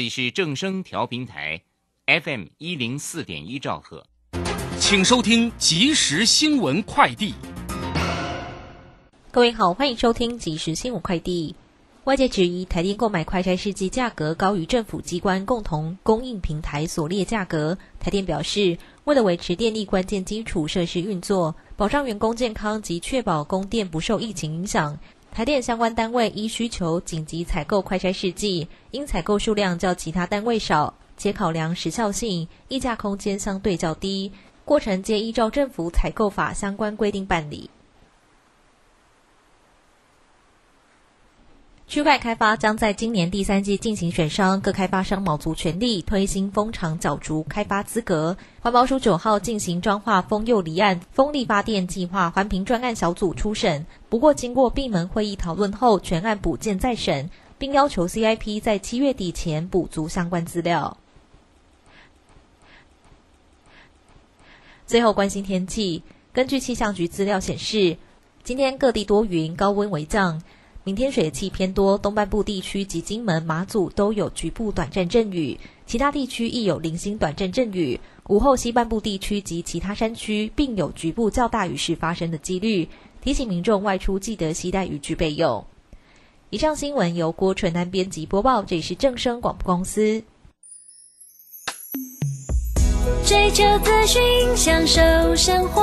这里是正声调频台，FM 一零四点一兆赫，请收听即时新闻快递。各位好，欢迎收听即时新闻快递。外界质疑台电购买快筛试剂价格高于政府机关共同供应平台所列价格。台电表示，为了维持电力关键基础设施运作，保障员工健康及确保供电不受疫情影响。台电相关单位依需求紧急采购快筛试剂，因采购数量较其他单位少，且考量时效性，议价空间相对较低，过程皆依照政府采购法相关规定办理。区块开发将在今年第三季进行选商，各开发商卯足全力推新风场角逐开发资格。环保署九号进行彰化丰佑离岸风力发电计划环评专案小组初审，不过经过闭门会议讨论后，全案补件再审，并要求 CIP 在七月底前补足相关资料。最后关心天气，根据气象局资料显示，今天各地多云，高温为降。明天水气偏多，东半部地区及金门、马祖都有局部短暂阵雨，其他地区亦有零星短暂阵雨。午后西半部地区及其他山区，并有局部较大雨势发生的几率，提醒民众外出记得携带雨具备用。以上新闻由郭纯安编辑播报，这里是正声广播公司。追求资讯，享受生活。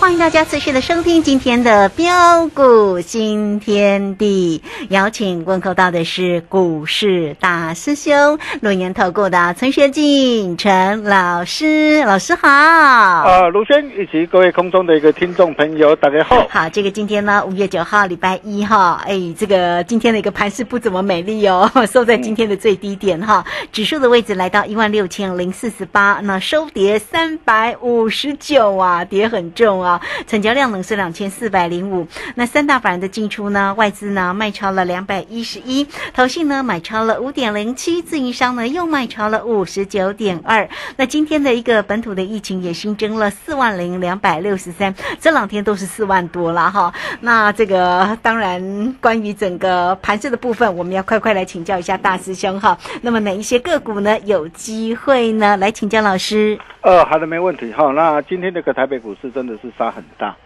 欢迎大家持续的收听今天的标股新天地，邀请问候到的是股市大师兄、陆年投顾的陈学进陈老师，老师好。啊，卢轩以及各位空中的一个听众朋友，大家好。好，这个今天呢，五月九号礼拜一哈，哎，这个今天的一个盘势不怎么美丽哦，收在今天的最低点哈，指数的位置来到一万六千零四十八，那收跌三百五十。十九啊，跌也很重啊，成交量呢是两千四百零五。那三大法人的进出呢，外资呢卖超了两百一十一，投信呢买超了五点零七，自营商呢又卖超了五十九点二。那今天的一个本土的疫情也新增了四万零两百六十三，这两天都是四万多了哈。那这个当然关于整个盘势的部分，我们要快快来请教一下大师兄哈。那么哪一些个股呢有机会呢？来请教老师。呃，好的，没问题哈。那今天这个台北股市真的是杀很大，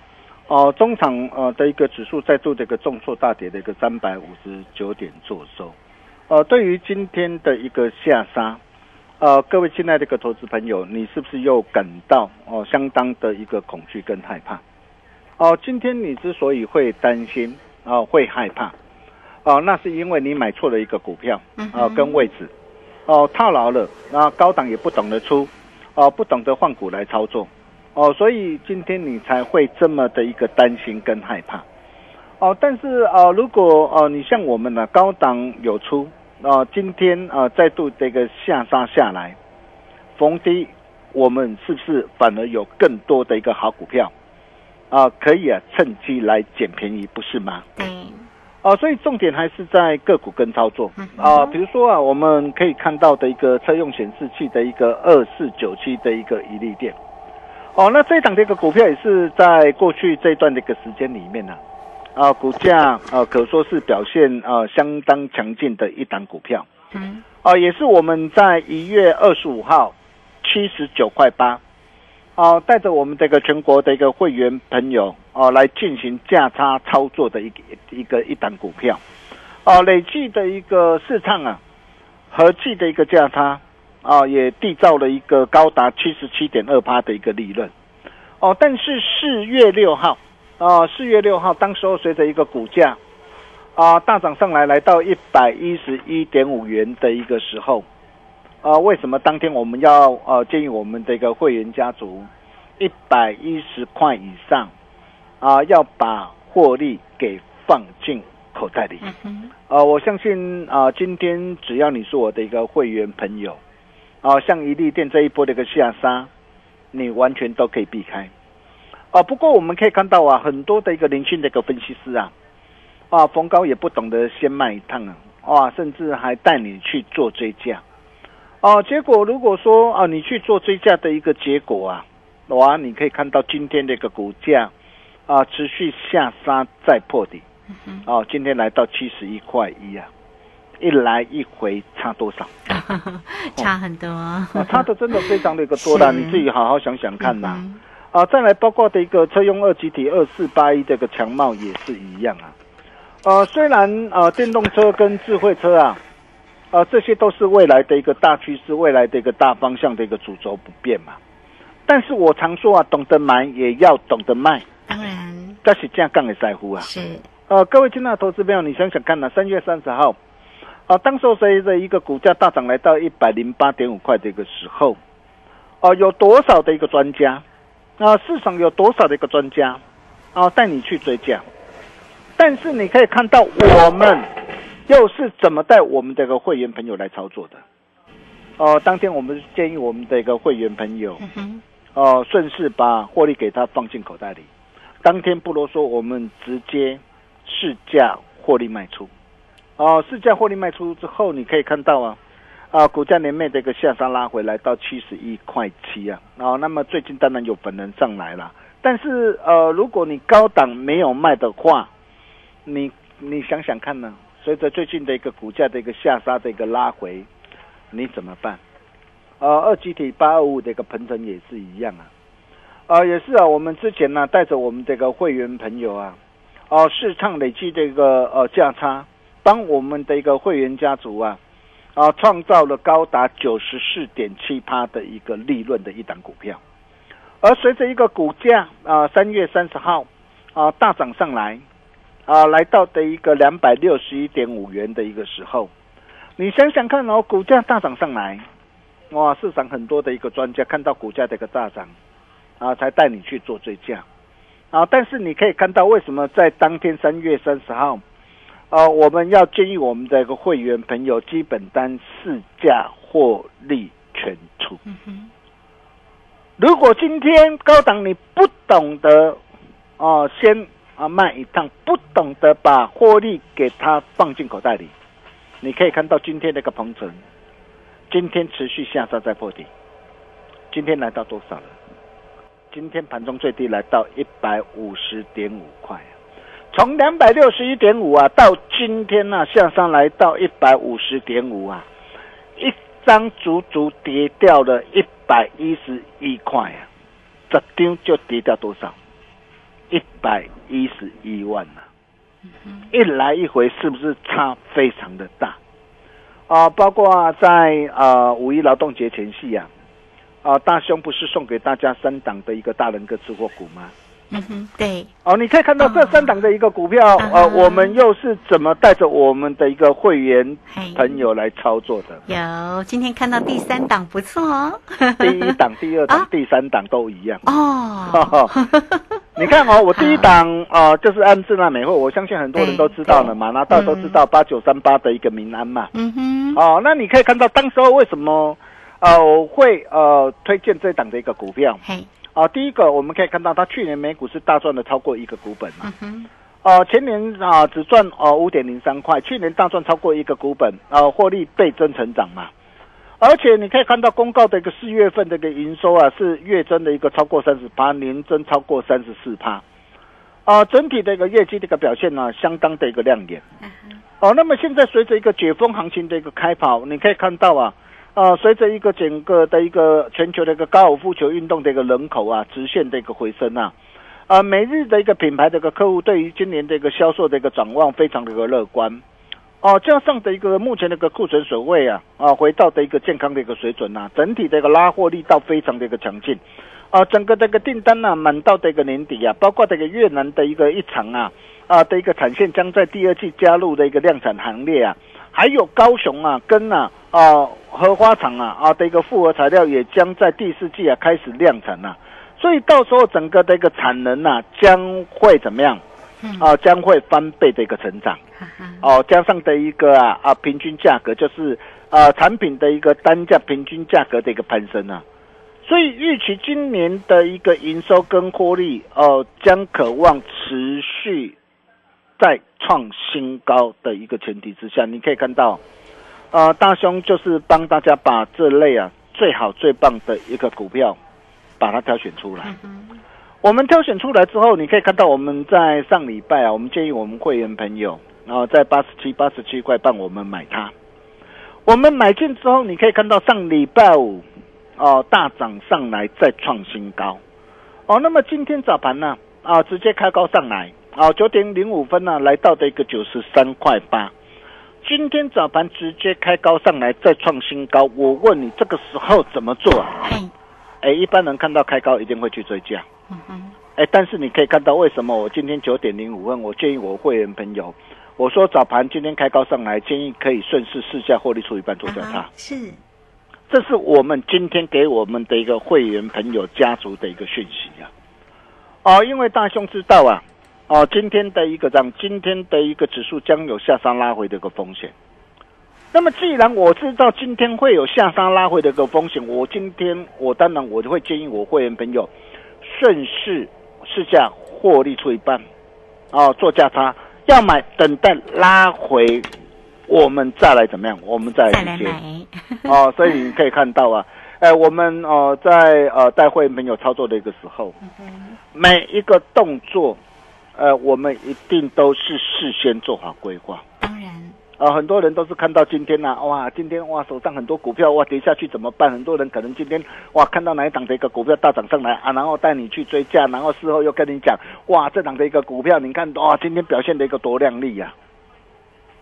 哦、中场呃的一个指数再度的一个重挫大跌的一个三百五十九点做收。呃，对于今天的一个下杀，呃，各位亲爱的一个投资朋友，你是不是又感到哦、相当的一个恐惧跟害怕？哦、今天你之所以会担心啊、会害怕，哦、那是因为你买错了一个股票啊、跟位置，哦、套牢了，那高档也不懂得出。哦，不懂得换股来操作，哦，所以今天你才会这么的一个担心跟害怕，哦，但是呃，如果呃你像我们呢、高档有出，啊、今天呃再度这个下杀下来，逢低我们是不是反而有更多的一个好股票？啊、可以啊趁机来捡便宜，不是吗？对，啊，所以重点还是在个股跟操作。啊。比如说啊，我们可以看到的一个车用显示器的一个二四九七的一个一利电，哦，那这一档的一个股票也是在过去这一段的一个时间里面呢、啊，股价啊可说是表现啊相当强劲的一档股票，嗯，啊，也是我们在一月二十五号七十九块八。哦、带着我们这个全国的一个会员朋友哦、来进行价差操作的一个一个一档股票，哦、累计的一个市场啊，合计的一个价差啊、也缔造了一个高达七十七点二八的一个利润，哦，但是四月六号啊，四、月六号当时候随着一个股价啊、大涨上来，来到一百一十一点五元的一个时候。啊，为什么当天我们要呃建议我们的一个会员家族一百一十块以上啊，要把获利给放进口袋里。呃，我相信啊、今天只要你是我的一个会员朋友，啊，像一利店这一波的一个下杀，你完全都可以避开。啊，不过我们可以看到啊，很多的一个年轻的一个分析师啊，啊，逢高也不懂得先卖一趟啊，哇，甚至还带你去做追加。哦、结果如果说啊，你去做追加的一个结果啊，哇，你可以看到今天这个股价啊持续下杀再破底，哦，今天来到七十一块一啊，一来一回差多少？差很多啊，啊，差的真的非常的一个多啦，你自己好好想想看呐。嗯啊，再来包括的一个车用二级体二四八一这个强茂也是一样啊。呃，虽然呃电动车跟智慧车啊，呃这些都是未来的一个大趋势，未来的一个大方向的一个主轴不变嘛。但是我常说啊，懂得买也要懂得卖，当然这是这样杠的在乎啊。是呃，各位亲爱的投资朋友，你想想看呐、三月三十号，啊，当时候随着一个股价大涨来到一百零八点五块的一个时候，啊，有多少的一个专家，啊，市场有多少的一个专家，啊，带你去追价，但是你可以看到我们又是怎么带我们的一个会员朋友来操作的。哦、当天我们建议我们的一个会员朋友，哦、顺势把获利给他放进口袋里。当天不啰嗦，我们直接市价获利卖出。哦，市价获利卖出之后，你可以看到啊，啊，股价连袂的一个下杀拉回来到七十一块七啊。哦，那么最近当然有本人上来了，但是呃，如果你高档没有卖的话，你你想想看呢？随着最近的一个股价的一个下杀的一个拉回，你怎么办？呃，二级体八二五的一个鹏程也是一样啊。啊，也是啊，我们之前呢带着我们这个会员朋友啊，哦、市场累计这个呃价差，帮我们的一个会员家族啊，啊创造了高达九十四点七趴的一个利润的一档股票，而随着一个股价啊三月三十号啊大涨上来，啊来到的一个两百六十一点五元的一个时候，你想想看哦，股价大涨上来，哇，市场很多的一个专家看到股价的一个大涨。啊，才带你去做追价，啊，但是你可以看到为什么在当天三月三十号，啊，我们要建议我们的一个会员朋友基本单市价获利全出。如果今天高档你不懂得哦，先啊卖一趟，不懂得把获利给它放进口袋里，你可以看到今天那个鹏程，今天持续下杀在破底，今天来到多少了？今天盘中最低来到一百五十点五块啊，从两百六十一点五啊到今天呢、下上来到一百五十点五啊，一张足足跌掉了一百一十一块啊，这张就跌掉多少？一百一十一万啊！一来一回是不是差非常的大？啊，包括在呃五一劳动节前夕啊，啊大兄不是送给大家三档的一个大人哥吃货股吗？嗯哼，对，哦，你可以看到这哦三档的一个股票，呃，我们又是怎么带着我们的一个会员朋友来操作的？有今天看到第三档不错哦。第一档、第二档啊、第三档都一样。哦，你看哦，我第一档呃就是安智纳美惠，我相信很多人都知道了嘛，拿到都知道八九三八的一个民安嘛。嗯哼，哦，那你可以看到当时候为什么呃我会呃推荐这档的一个股票。嘿，啊、第一个我们可以看到它去年每股是大赚了超过一个股本嘛嗯。哼，呃，前年啊、只赚呃五点零三块，去年大赚超过一个股本，呃，获利倍增成长嘛。而且你可以看到公告的一个四月份的一个营收啊，是月增的一个超过三十八，年增超过三十四趴。啊，整体的一个业绩的一个表现呢、相当的一个亮眼。哦，那么现在随着一个解封行情的一个开跑，你可以看到啊，呃，随着一个整个的一个全球的一个高尔夫球运动的一个人口啊，直线的一个回升啊，啊，每日的一个品牌的一个客户对于今年的一个销售的一个展望非常的一个乐观。哦，加上的一个目前的一个库存水位啊，啊，回到的一个健康的一个水准呐、整体的一个拉货力道非常的一个强劲。啊，整个这个订单呢、满到的一个年底啊，包括这个越南的一个一场啊，啊的一个产线将在第二季加入的一个量产行列啊，还有高雄啊跟啊啊荷花厂啊啊的一个复合材料也将在第四季啊开始量产啊，所以到时候整个的一个产能啊将会怎么样？嗯啊，将会翻倍的一个成长。哦，加上的一个啊啊平均价格，就是啊产品的一个单价平均价格的一个攀升啊，所以预期今年的一个营收跟获利，哦、将渴望持续再创新高的一个前提之下，你可以看到，呃，大兄就是帮大家把这类啊最好最棒的一个股票，把它挑选出来。我们挑选出来之后，你可以看到我们在上礼拜啊，我们建议我们会员朋友，然后在八十七、八十七块半我们买它。我们买进之后，你可以看到上礼拜五哦大涨上来再创新高哦。那么今天早盘呢啊直接开高上来啊九点零五分呢来到的一个九十三块八。今天早盘直接开高上来再创新高，我问你这个时候怎么做啊？嘿，哎，一般人看到开高一定会去追价。嗯哼，哎，但是你可以看到为什么我今天九点零五分，我建议我会员朋友，我说早盘今天开高上来，建议可以顺势试价获利出一半做价差。啊是，这是我们今天给我们的一个会员朋友家族的一个讯息啊。哦，因为大兄知道啊，哦，今天的一个涨，今天的一个指数将有下杀拉回的一个风险。那么既然我知道今天会有下杀拉回的一个风险，我今天我当然我就会建议我会员朋友顺势试价获利出一半，哦，做价差，要买等待拉回，我们再来怎么样？我们再再来。买，哦，所以你可以看到啊，哎，我们呃在呃带会员朋友操作的一个时候，每一个动作，呃，我们一定都是事先做好规划。当然，啊，很多人都是看到今天呐、哇，今天哇手上很多股票哇跌下去怎么办？很多人可能今天哇看到哪一档的一个股票大涨上来啊，然后带你去追价，然后事后又跟你讲哇这档的一个股票你看哇今天表现的一个多靓丽呀、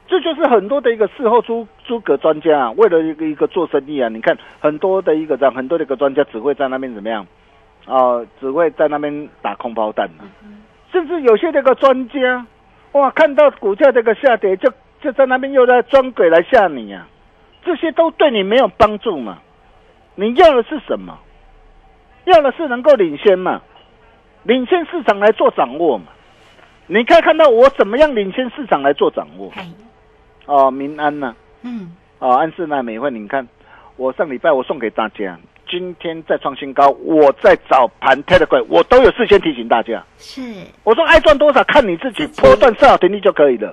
这就是很多的一个事后诸诸葛专家啊，为了一个一个做生意啊，你看很多的一个这样很多的一个专家只会在那边怎么样？啊、只会在那边打空包弹啊，甚至有些这个专家哇看到股价这个下跌就就在那边又在装鬼来吓你啊，这些都对你没有帮助嘛。你要的是什么？要的是能够领先嘛，领先市场来做掌握嘛。你可以看到我怎么样领先市场来做掌握，哦，民安呐、嗯，哦，安室奈美惠，你看我上礼拜我送给大家今天再创新高，我在早盘 Telegram 我都有事先提醒大家。是，我说爱赚多少看你自己，波段设好停利就可以了。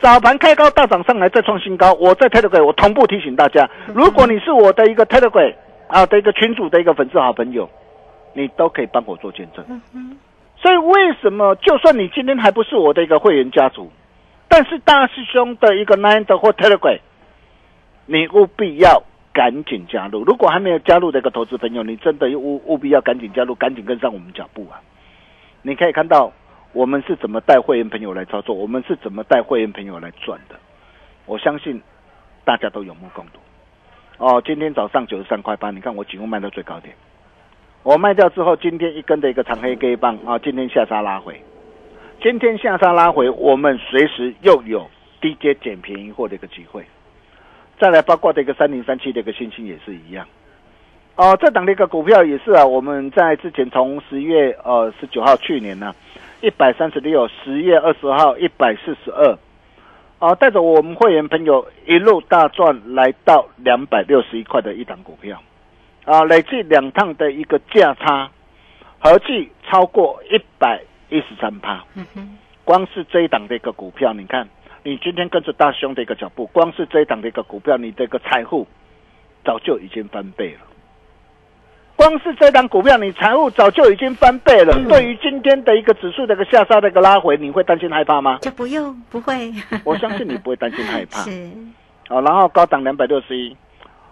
早盘开高大涨上来再创新高，我在 Telegram 我同步提醒大家，如果你是我的一个 Telegram 啊的一个群主的一个粉丝好朋友，你都可以帮我做见证。所以为什么就算你今天还不是我的一个会员家族，但是大师兄的一个 Nine 或 Telegram，你务必要赶紧加入。如果还没有加入的一个投资朋友，你真的务务必要赶紧加入，赶紧跟上我们脚步啊！你可以看到我们是怎么带会员朋友来操作，我们是怎么带会员朋友来赚的。我相信大家都有目共睹。哦，今天早上九十三块八，你看我几乎卖到最高点。我卖掉之后，今天一根的一个长黑 K 棒啊，今天下杀拉回，今天下杀拉回，我们随时又有低阶捡便宜货的一个机会。再来，包括的一个三零三七的一个星星也是一样。哦，这档的一个股票也是啊，我们在之前从十月呃十九号去年呢，一百三十六，十月二十号一百四十二，啊，带着我们会员朋友一路大赚，来到两百六十一块的一档股票。啊，累计两趟的一个价差，合计超过一百一十三趴。光是这一档的一个股票，你看，你今天跟着大兄的一个脚步，光是这一档的一个股票，你这个财富早就已经翻倍了。光是这档股票，你财富早就已经翻倍了。对于今天的一个指数的一个下杀的一个拉回，你会担心害怕吗？就不用，不会。我相信你不会担心害怕。是，好，然后高档两百六十一。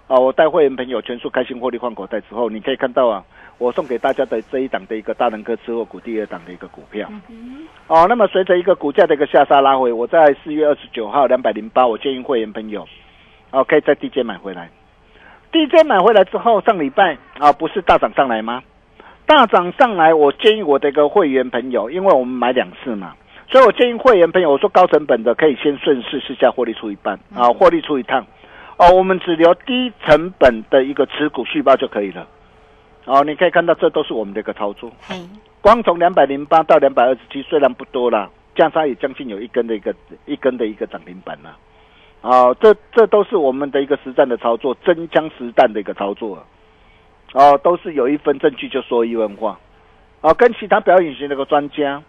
啊，我带会员朋友全数开心获利换口袋之后，你可以看到啊，我送给大家的这一档的一个大能科吃货股第二档的一个股票。哦，那么随着一个股价的一个下杀拉回，我在四月二十九号两百零八，我建议会员朋友，哦，可以在 DJ 买回来。，DJ 买回来之后，上礼拜啊，不是大涨上来吗？大涨上来，我建议我的一个会员朋友，因为我们买两次嘛，所以我建议会员朋友，我说高成本的可以先顺势试下获利出一半啊，获利出一趟。哦，我们只留低成本的一个持股续报就可以了。哦，你可以看到，这都是我们的一个操作。光从两百零八到两百二十七，虽然不多啦，加上也将近有一根的一个一根的一个涨停板了。哦，这这都是我们的一个实战的操作，真枪实弹的一个操作。哦，都是有一分证据就说一分话。哦，跟其他表演型那个专家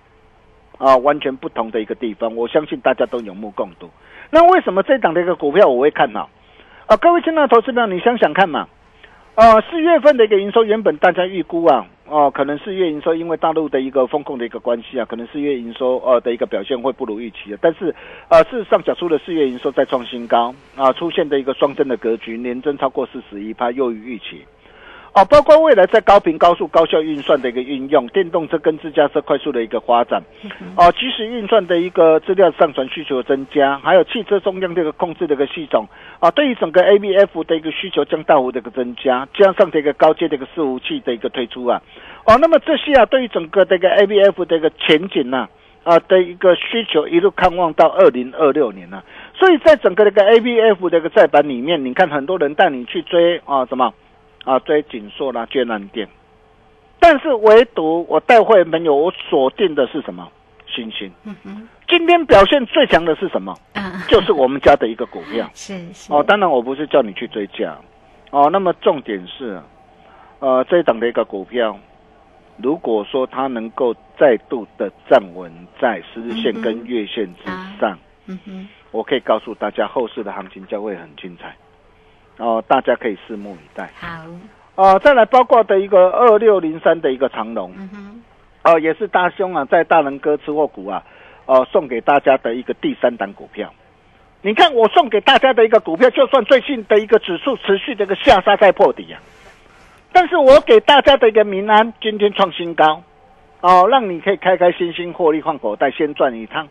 啊，完全不同的一个地方。我相信大家都有目共睹。那为什么这档的一个股票我会看好？啊，各位亲爱的投资者，你想想看嘛，呃，四月份的一个营收，原本大家预估啊，哦，可能四月营收因为大陆的一个风控的一个关系啊，可能四月营收呃的一个表现会不如预期但是，呃，事实上，讲出的四月营收再创新高啊，出现的一个双增的格局，年增超过四十一趴，优于预期。哦，包括未来在高频、高速、高效运算的一个运用，电动车跟自驾车快速的一个发展，哦，即时运算的一个资料上传需求增加，还有汽车中央这个控制的一个系统，啊，对于整个 ABF 的一个需求将大幅的一个增加，加上这个高阶的一个伺服器的一个推出啊，哦，那么这些啊，对于整个这个 ABF 的一个前景呢，啊的一个需求一路看望到二零二六年呢，所以在整个这个 ABF 的一个在板里面，你看很多人带你去追啊什么？啊，追锦硕啦、眷难店，但是唯独我带会员朋友，我锁定的是什么？星星。嗯哼。今天表现最强的是什么？啊，就是我们家的一个股票。是是。哦，当然我不是叫你去追价。哦，那么重点是，呃，这一档的一个股票，如果说它能够再度的站稳在十日线跟月线之上，嗯哼，我可以告诉大家，后市的行情将会很精彩。哦，大家可以拭目以待。好，哦，再来包括的一个二六零三的一个长龙，哦，也是大兄啊，在大能哥吃货股啊，哦，送给大家的一个第三档股票。你看我送给大家的一个股票，就算最近的一个指数持续的一个下杀在破底啊，但是我给大家的一个民安今天创新高，哦，让你可以开开心心获利换口袋，先赚一趟。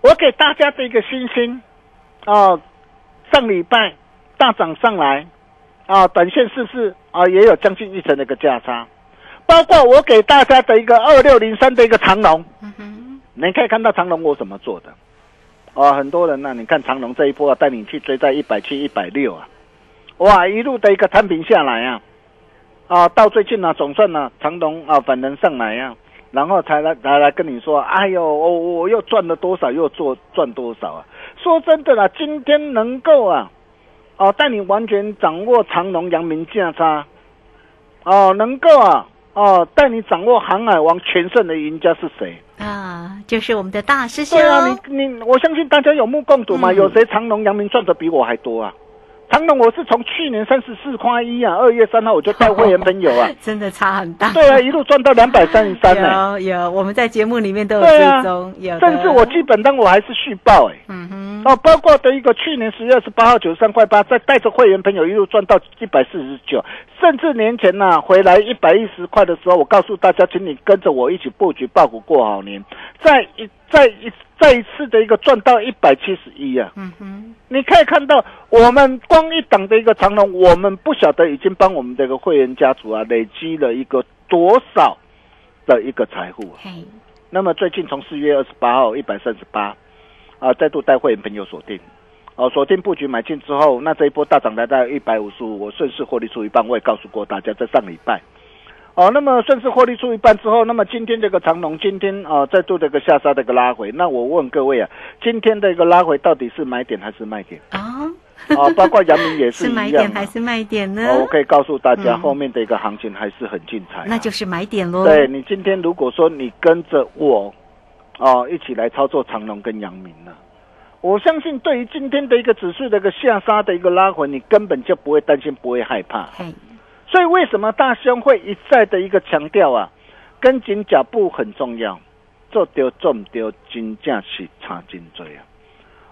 我给大家的一个星星，哦，上礼拜。大涨上来，啊，短线是不是啊？也有将近一成的一个价差，包括我给大家的一个二六零三的一个长龙，你可以看到长龙我怎么做的，啊，很多人呢，你看长龙这一波啊带你去追在一百七、一百六啊，哇，一路的一个摊平下来啊，啊，到最近呢，总算呢，长龙啊反能上来啊，然后才来才来跟你说，哎呦，我我又赚了多少，又做赚多少啊？说真的啦，今天能够啊。哦，带你完全掌握长隆、阳明价差，哦，能够啊哦带你掌握航海王全胜的赢家是谁？啊，就是我们的大师兄。对啊，你你，我相信大家有目共睹嘛。嗯有谁长隆、阳明赚的比我还多啊？长隆我是从去年三十四块一啊，二月三号我就 带会员朋友啊，真的差很大。对啊，一路赚到两百三十三呢。有有，我们在节目里面都有追踪，有的。甚至我基本单我还是续报哎、嗯哼，哦，包括的一个去年十月二十八号九十三块八，再带着会员朋友一路赚到一百四十九，甚至年前呢、回来一百一十块的时候，我告诉大家，请你跟着我一起布局爆股过好年，再一再一再一次的一个赚到一百七十一啊！嗯哼，你可以看到，我们光一档的一个长龙，我们不晓得已经帮我们这个会员家族啊累积了一个多少的一个财富啊。那么最近从四月二十八号一百三十八，啊，再度带会员朋友锁定，哦，锁定布局买进之后，那这一波大涨来到一百五十五，我顺势获利出一半，我也告诉过大家，在上礼拜。哦，那么顺势获利出一半之后，那么今天这个长龙今天啊、再度这个下杀的一个拉回，那我问各位啊，今天的一个拉回到底是买点还是卖点？哦，啊，包括阳明也是是买点还是卖点呢？哦，我可以告诉大家，嗯后面的一个行情还是很精彩啊、那就是买点喽。对你今天如果说你跟着我，哦，一起来操作长隆跟阳明呢，我相信对于今天的一个指数的一个下杀的一个拉回，你根本就不会担心，不会害怕。嘿，所以为什么大兄会一再的一个强调啊，跟紧脚步很重要，做丢做唔丢，金价是差金追啊。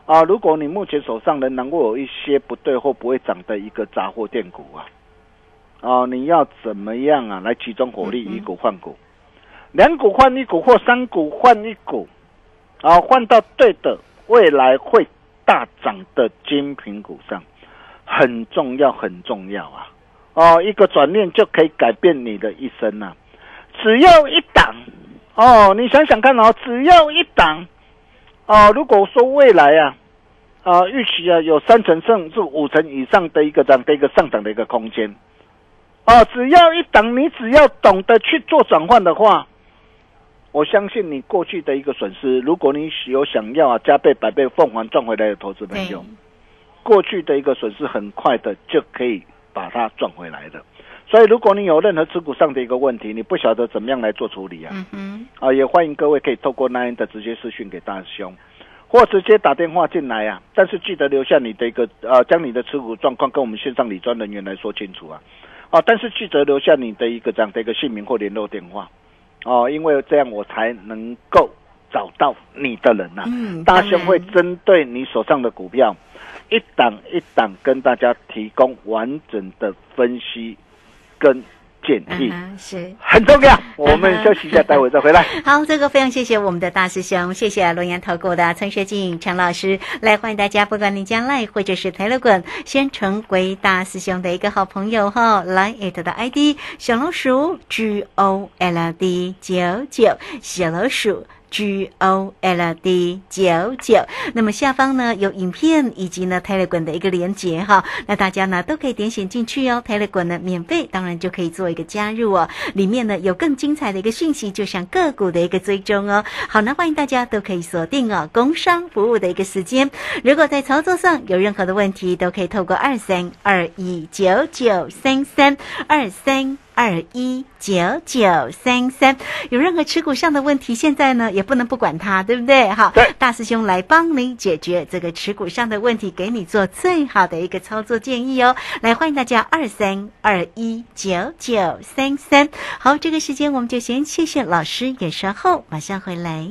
啊，如果你目前手上仍然会有一些不对或不会涨的一个杂货店股啊，哦、你要怎么样啊来集中火力，以股换股，两股换一股或三股换一股，啊，换到对的未来会大涨的精品股上，很重要，很重要啊！哦，一个转念就可以改变你的一生呐、只要一档哦，你想想看哦，只要一档哦，如果说未来啊啊预期啊有三成甚至五成以上的一个这样的一个上涨的一个空间。哦，只要一档，你只要懂得去做转换的话，我相信你过去的一个损失，如果你有想要啊加倍百倍凤凰赚回来的投资朋对。友，过去的一个损失很快的就可以把它赚回来的。所以，如果你有任何持股上的一个问题，你不晓得怎么样来做处理啊，嗯，啊，也欢迎各位可以透过那样的直接私讯给大师兄，或直接打电话进来啊。但是记得留下你的一个呃，将你的持股状况跟我们线上理专人员来说清楚啊。啊，但是记得留下你的一个这样的一个姓名或联络电话哦、因为这样我才能够找到你的人呐、嗯，大兄会针对你手上的股票，一档一档跟大家提供完整的分析跟建议，嗯哼是。很重要。我们休息一下，待会再回来。好，这个非常谢谢我们的大师兄，谢谢龙岩投顾的陈学进陈老师，来欢迎大家，不管你将来或者是台乐滚，先成为大师兄的一个好朋友哈，来 it 的 ID 小老鼠 G O L D 九九小老鼠。G O L D 九九，那么下方呢有影片以及呢 Telegram 的一个连接哈，那大家呢都可以点选进去哦，Telegram 呢免费，当然就可以做一个加入哦，里面呢有更精彩的一个讯息，就像个股的一个追踪哦。好，那欢迎大家都可以锁定哦，工商服务的一个时间。如果在操作上有任何的问题，都可以透过二三二一九九三三二三。二一九九三三，有任何持股上的问题，现在呢也不能不管它，对不对？好，大师兄来帮你解决这个持股上的问题，给你做最好的一个操作建议哦。来，欢迎大家二三二一九九三三。好，这个时间我们就先谢谢老师，也稍后马上回来。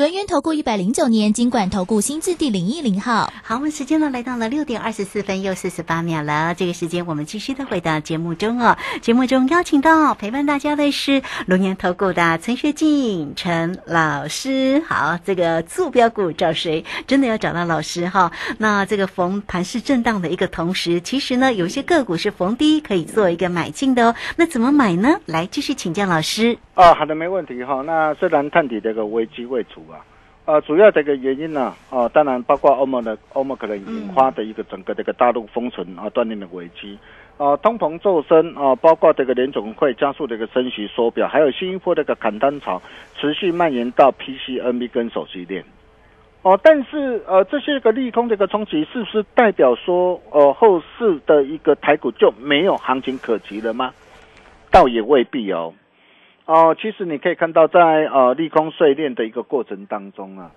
轮源投顾一百零九年金管投顾新字第零一零号。好，我们时间呢来到了六点二十四分又四十八秒了。这个时间我们继续的回到节目中哦。节目中邀请到陪伴大家的是龙岩投顾的陈学静陈老师。好，这个坐标股找谁？真的要找到老师哈。那这个逢盘势震荡的一个同时，其实呢有些个股是逢低可以做一个买进的哦。那怎么买呢？来继续请教老师。哦，好的，没问题哈。那虽然探底这个危机未除啊，呃，主要的一个原因呢，啊，当然包括欧盟的欧盟可能引发的一个整个这个大陆封存啊锻炼的危机，啊，通膨骤升啊，包括这个联总会加速这个升息缩表，还有新一波这个砍单潮持续蔓延到 PC、NB 跟手机链。哦，但是呃，这些个利空的一个冲击，是不是代表说，呃，后市的一个台股就没有行情可及了吗？倒也未必哦。哦，其实你可以看到，在呃利空碎裂的一个过程当中啊，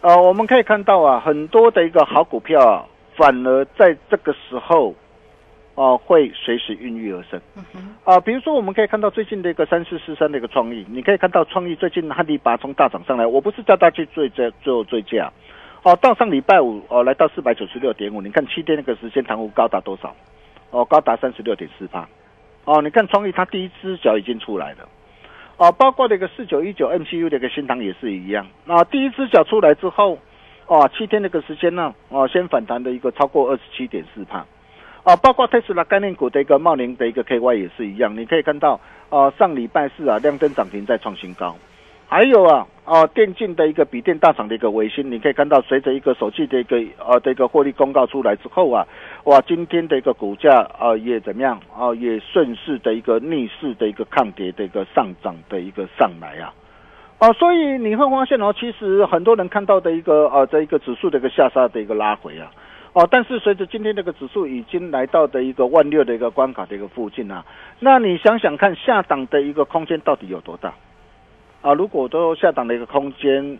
呃，我们可以看到啊，很多的一个好股票啊，反而在这个时候，哦、会随时孕育而生。啊、比如说我们可以看到最近的一个三四四三的一个创意，你可以看到创意最近汉力拔从大涨上来，我不是叫大家去追价做追价，哦，到上礼拜五哦来到四百九十六点五，你看七天那个时间弹幅高达多少？哦，高达三十六点四八。哦，你看创意它第一只脚已经出来了。啊，包括那个四九一九 MCU 的一个新塘也是一样。那、第一只脚出来之后，啊，七天那个时间呢，啊，先反弹的一个超过二十七点四帕。啊，包括特斯拉概念股的一个茂林的一个 KY 也是一样，你可以看到，啊，上礼拜四啊，亮灯涨停再创新高。还有啊，哦、电竞的一个笔电大厂的一个维新，你可以看到，随着一个手机的一个呃的一个获利公告出来之后啊，哇，今天的一个股价啊、也怎么样啊、也顺势的一个逆势的一个抗跌的一个上涨的一个上来啊。哦，所以你会发现哦，其实很多人看到的一个呃，这一个指数的一个下杀的一个拉回啊，哦，但是随着今天这个指数已经来到的一个万六的一个关卡的一个附近啊，那你想想看，下档的一个空间到底有多大？啊，如果都下档的一个空间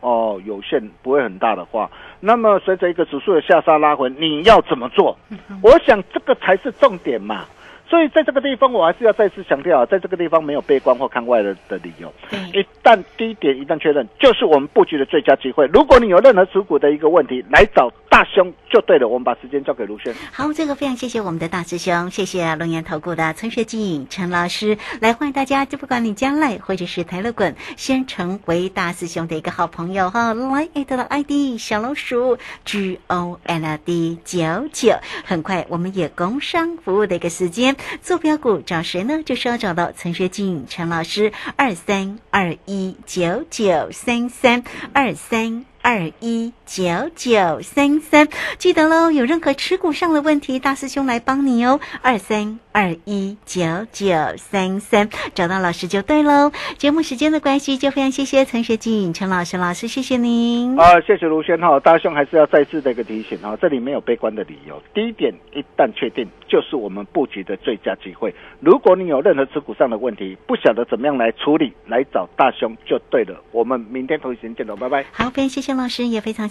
哦有限，不会很大的话，那么随着一个指数的下杀拉回，你要怎么做？我想这个才是重点嘛。所以在这个地方，我还是要再次强调啊，在这个地方没有悲观或看外的的理由。一旦低点一旦确认，就是我们布局的最佳机会。如果你有任何持股的一个问题，来找大兄就对了。我们把时间交给卢轩。好，这个非常谢谢我们的大师兄，谢谢龙岩投顾的陈学静陈老师，来欢迎大家，就不管你将来或者是台乐滚，先成为大师兄的一个好朋友哈。来艾特的 ID 小老鼠 G O L D 九九，很快我们也工商服务的一个时间，坐标股找谁呢？就是要找到陈学静陈老师二三二一九九三三二三。二一九九三三，记得喽！有任何持股上的问题，大师兄来帮你哦。二三二一九九三三，找到老师就对喽。节目时间的关系，就非常谢谢陈学静陈老师老师，谢谢您。啊，谢谢卢轩哈，大兄还是要再次的一个提醒哈，这里没有悲观的理由。第一点，一旦确定，就是我们布局的最佳机会。如果你有任何持股上的问题，不晓得怎么样来处理，来找大兄就对了。我们明天同一时间见喽，拜拜。好，非常谢谢老师，也非常